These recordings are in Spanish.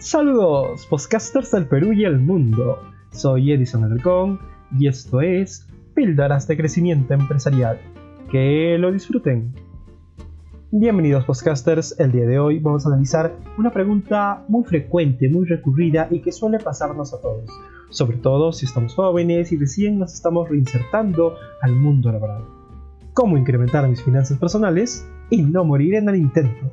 Saludos, podcasters del Perú y el mundo. Soy Edison Alarcón y esto es Píldoras de Crecimiento Empresarial. Que lo disfruten. Bienvenidos podcasters, el día de hoy vamos a analizar una pregunta muy frecuente, muy recurrida y que suele pasarnos a todos, sobre todo si estamos jóvenes y recién nos estamos reinsertando al mundo laboral. ¿Cómo incrementar mis finanzas personales y no morir en el intento?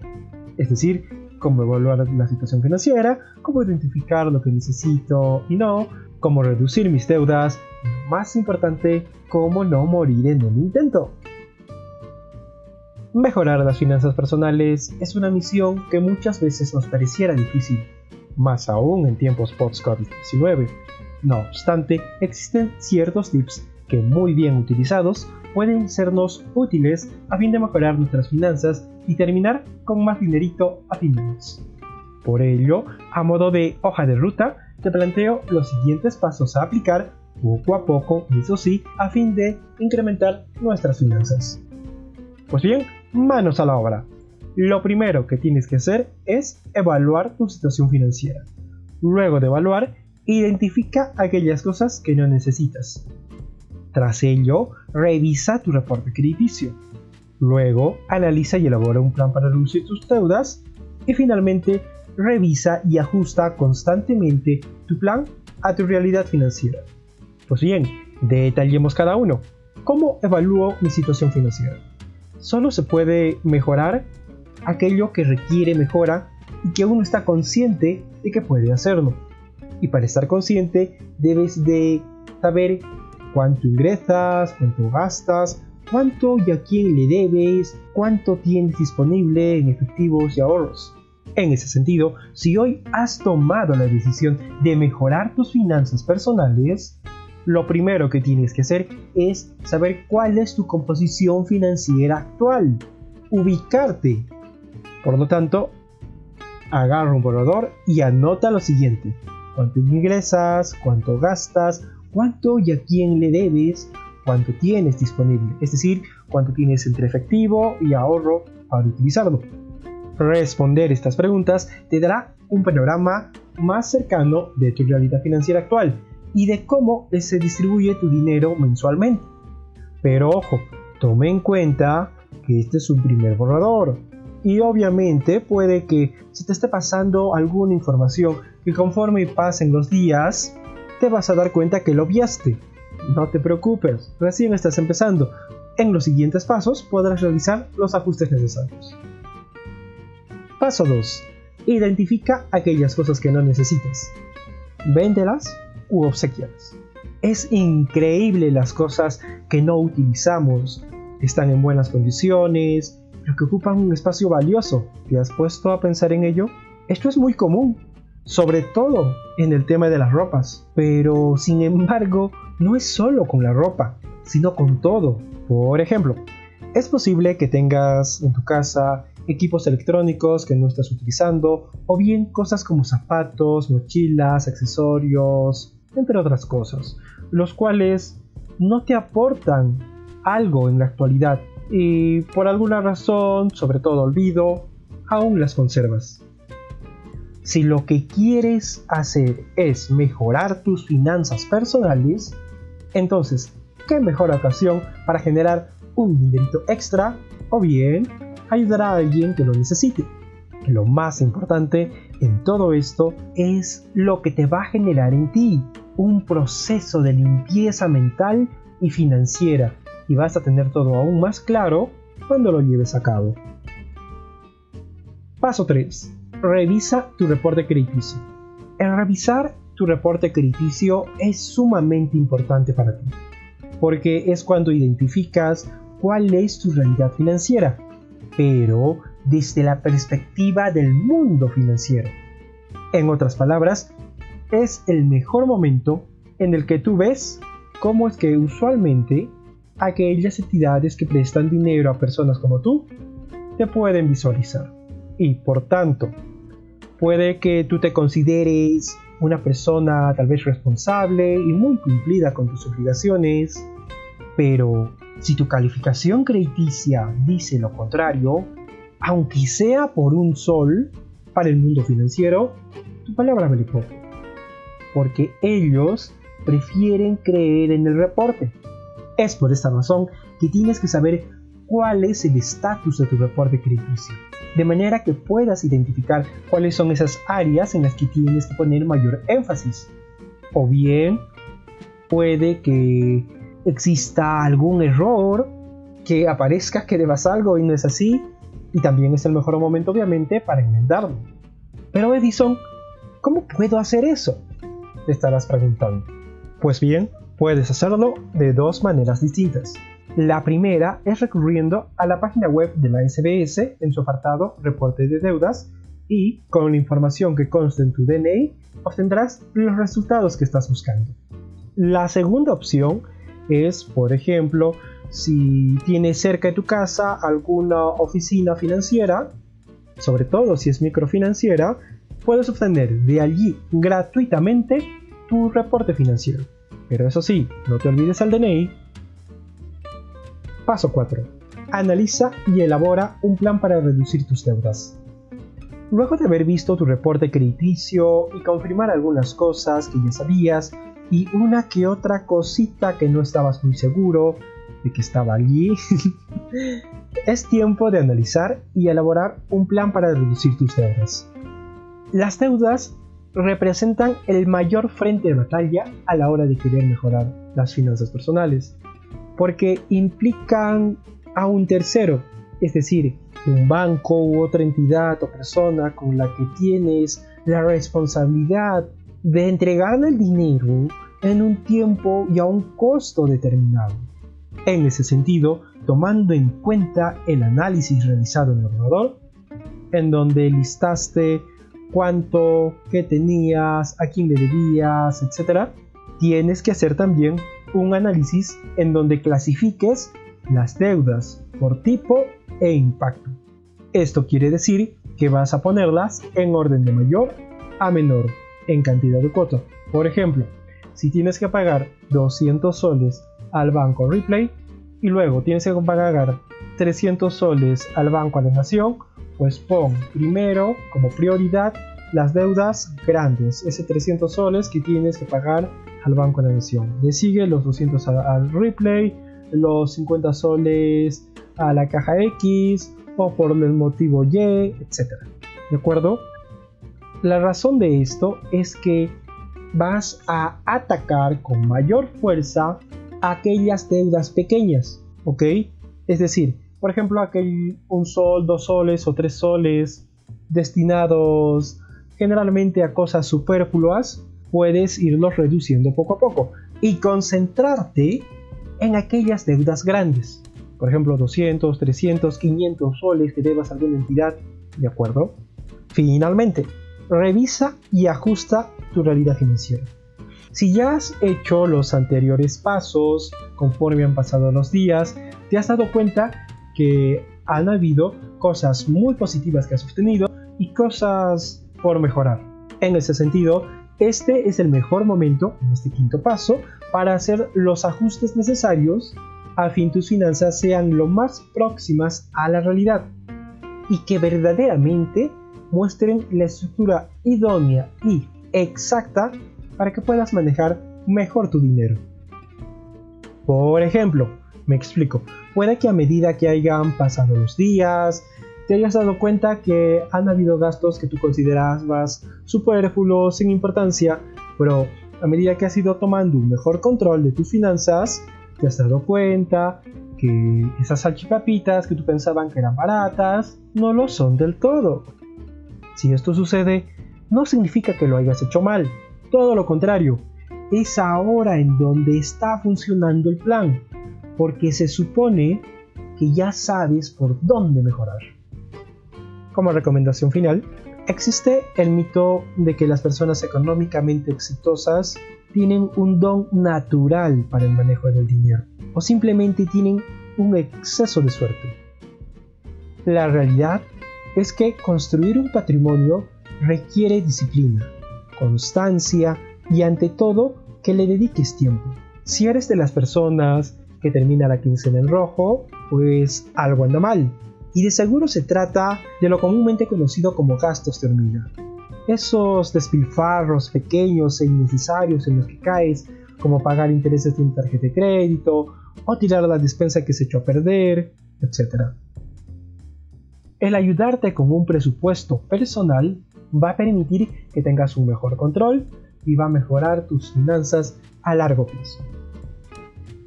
Es decir, cómo evaluar la situación financiera, cómo identificar lo que necesito y no, cómo reducir mis deudas y más importante, cómo no morir en el intento. Mejorar las finanzas personales es una misión que muchas veces nos pareciera difícil, más aún en tiempos post-COVID-19. No obstante, existen ciertos tips que muy bien utilizados pueden sernos útiles a fin de mejorar nuestras finanzas y terminar con más dinerito a fin de mes. Por ello, a modo de hoja de ruta, te planteo los siguientes pasos a aplicar poco a poco, eso sí, a fin de incrementar nuestras finanzas. Pues bien, manos a la obra. Lo primero que tienes que hacer es evaluar tu situación financiera. Luego de evaluar, identifica aquellas cosas que no necesitas. Tras ello, revisa tu reporte crediticio. Luego, analiza y elabora un plan para reducir tus deudas. Y finalmente, revisa y ajusta constantemente tu plan a tu realidad financiera. Pues bien, detallemos cada uno. ¿Cómo evalúo mi situación financiera? Solo se puede mejorar aquello que requiere mejora y que uno está consciente de que puede hacerlo. Y para estar consciente debes de saber cuánto ingresas, cuánto gastas, cuánto y a quién le debes, cuánto tienes disponible en efectivos y ahorros. En ese sentido, si hoy has tomado la decisión de mejorar tus finanzas personales, lo primero que tienes que hacer es saber cuál es tu composición financiera actual, ubicarte. Por lo tanto, agarra un borrador y anota lo siguiente. Cuánto ingresas, cuánto gastas, cuánto y a quién le debes, cuánto tienes disponible, es decir, cuánto tienes entre efectivo y ahorro para utilizarlo. Responder estas preguntas te dará un panorama más cercano de tu realidad financiera actual y de cómo se distribuye tu dinero mensualmente. Pero ojo, tome en cuenta que este es un primer borrador y obviamente puede que se te esté pasando alguna información que conforme pasen los días te vas a dar cuenta que lo obviaste no te preocupes, recién estás empezando. En los siguientes pasos podrás realizar los ajustes necesarios. Paso 2. Identifica aquellas cosas que no necesitas. Véndelas u obsequialas. Es increíble las cosas que no utilizamos, están en buenas condiciones, pero que ocupan un espacio valioso. ¿Te has puesto a pensar en ello? Esto es muy común, sobre todo en el tema de las ropas, pero sin embargo no es solo con la ropa, sino con todo. Por ejemplo, es posible que tengas en tu casa equipos electrónicos que no estás utilizando, o bien cosas como zapatos, mochilas, accesorios, entre otras cosas, los cuales no te aportan algo en la actualidad y por alguna razón, sobre todo olvido, aún las conservas. Si lo que quieres hacer es mejorar tus finanzas personales, entonces, ¿qué mejor ocasión para generar un dinerito extra o bien ayudar a alguien que lo necesite? Lo más importante en todo esto es lo que te va a generar en ti, un proceso de limpieza mental y financiera, y vas a tener todo aún más claro cuando lo lleves a cabo. Paso 3. Revisa tu reporte crediticio. En revisar tu reporte crediticio es sumamente importante para ti, porque es cuando identificas cuál es tu realidad financiera, pero desde la perspectiva del mundo financiero. En otras palabras, es el mejor momento en el que tú ves cómo es que usualmente aquellas entidades que prestan dinero a personas como tú te pueden visualizar. Y por tanto, puede que tú te consideres una persona tal vez responsable y muy cumplida con tus obligaciones, pero si tu calificación crediticia dice lo contrario, aunque sea por un sol, para el mundo financiero, tú palabra vale poco. Porque ellos prefieren creer en el reporte. Es por esta razón que tienes que saber cuál es el estatus de tu reporte crediticio, de manera que puedas identificar cuáles son esas áreas en las que tienes que poner mayor énfasis. O bien, puede que exista algún error, que aparezca que debas algo y no es así, y también es el mejor momento obviamente para enmendarlo. Pero Edison, ¿cómo puedo hacer eso? Te estarás preguntando. Pues bien, puedes hacerlo de dos maneras distintas. La primera es recurriendo a la página web de la SBS en su apartado Reporte de Deudas y con la información que consta en tu DNI obtendrás los resultados que estás buscando. La segunda opción es, por ejemplo, si tienes cerca de tu casa alguna oficina financiera, sobre todo si es microfinanciera, puedes obtener de allí gratuitamente tu reporte financiero. Pero eso sí, no te olvides el DNI. Paso 4. Analiza y elabora un plan para reducir tus deudas. Luego de haber visto tu reporte crediticio y confirmar algunas cosas que ya sabías y una que otra cosita que no estabas muy seguro de que estaba allí, es tiempo de analizar y elaborar un plan para reducir tus deudas. Las deudas representan el mayor frente de batalla a la hora de querer mejorar las finanzas personales, porque implican a un tercero, es decir, un banco u otra entidad o persona con la que tienes la responsabilidad de entregarle el dinero en un tiempo y a un costo determinado. En ese sentido, tomando en cuenta el análisis realizado en el ordenador, en donde listaste cuánto, qué tenías, a quién le debías, etc., tienes que hacer también un análisis en donde clasifiques las deudas por tipo e impacto. Esto quiere decir que vas a ponerlas en orden de mayor a menor en cantidad de cuota. Por ejemplo, si tienes que pagar 200 soles al banco Replay y luego tienes que pagar 300 soles al banco a la Nación, pues pon primero como prioridad las deudas grandes, ese 300 soles que tienes que pagar al Banco la Nación. Le sigue los 200 al, replay, los 50 soles a la caja X o por el motivo Y, etc. ¿De acuerdo? La razón de esto es que vas a atacar con mayor fuerza aquellas deudas pequeñas, ¿ok? Es decir, por ejemplo, aquel un sol, dos soles o tres soles destinados generalmente a cosas superfluas, puedes irlos reduciendo poco a poco y concentrarte en aquellas deudas grandes. Por ejemplo, 200, 300, 500 soles que debas a alguna entidad, ¿de acuerdo? Finalmente, revisa y ajusta tu realidad financiera. Si ya has hecho los anteriores pasos conforme han pasado los días, te has dado cuenta que han habido cosas muy positivas que has obtenido y cosas por mejorar. En ese sentido, este es el mejor momento, en este quinto paso, para hacer los ajustes necesarios a fin tus finanzas sean lo más próximas a la realidad y que verdaderamente muestren la estructura idónea y exacta para que puedas manejar mejor tu dinero. Por ejemplo, me explico, puede que a medida que hayan pasado los días, te hayas dado cuenta que han habido gastos que tú considerabas superfluos, sin importancia, pero a medida que has ido tomando un mejor control de tus finanzas, te has dado cuenta que esas salchipapitas que tú pensaban que eran baratas, no lo son del todo. Si esto sucede, no significa que lo hayas hecho mal, todo lo contrario, es ahora en donde está funcionando el plan porque se supone que ya sabes por dónde mejorar. Como recomendación final, existe el mito de que las personas económicamente exitosas tienen un don natural para el manejo del dinero o simplemente tienen un exceso de suerte. La realidad es que construir un patrimonio requiere disciplina, constancia y ante todo que le dediques tiempo. Si eres de las personas que termina la quincena en rojo, pues algo anda mal. Y de seguro se trata de lo comúnmente conocido como gastos de hormiga. esos despilfarros pequeños e innecesarios en los que caes, como pagar intereses de un tarjeta de crédito o tirar la despensa que se echó a perder, etc. El ayudarte con un presupuesto personal va a permitir que tengas un mejor control y va a mejorar tus finanzas a largo plazo.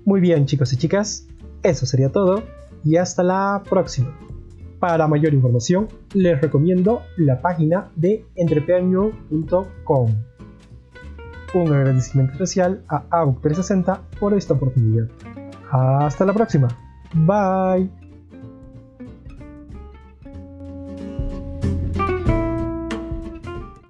Muy bien chicos y chicas, eso sería todo y hasta la próxima. Para mayor información les recomiendo la página de entrepreneur.com. Un agradecimiento especial a AUC360 por esta oportunidad. Hasta la próxima. Bye.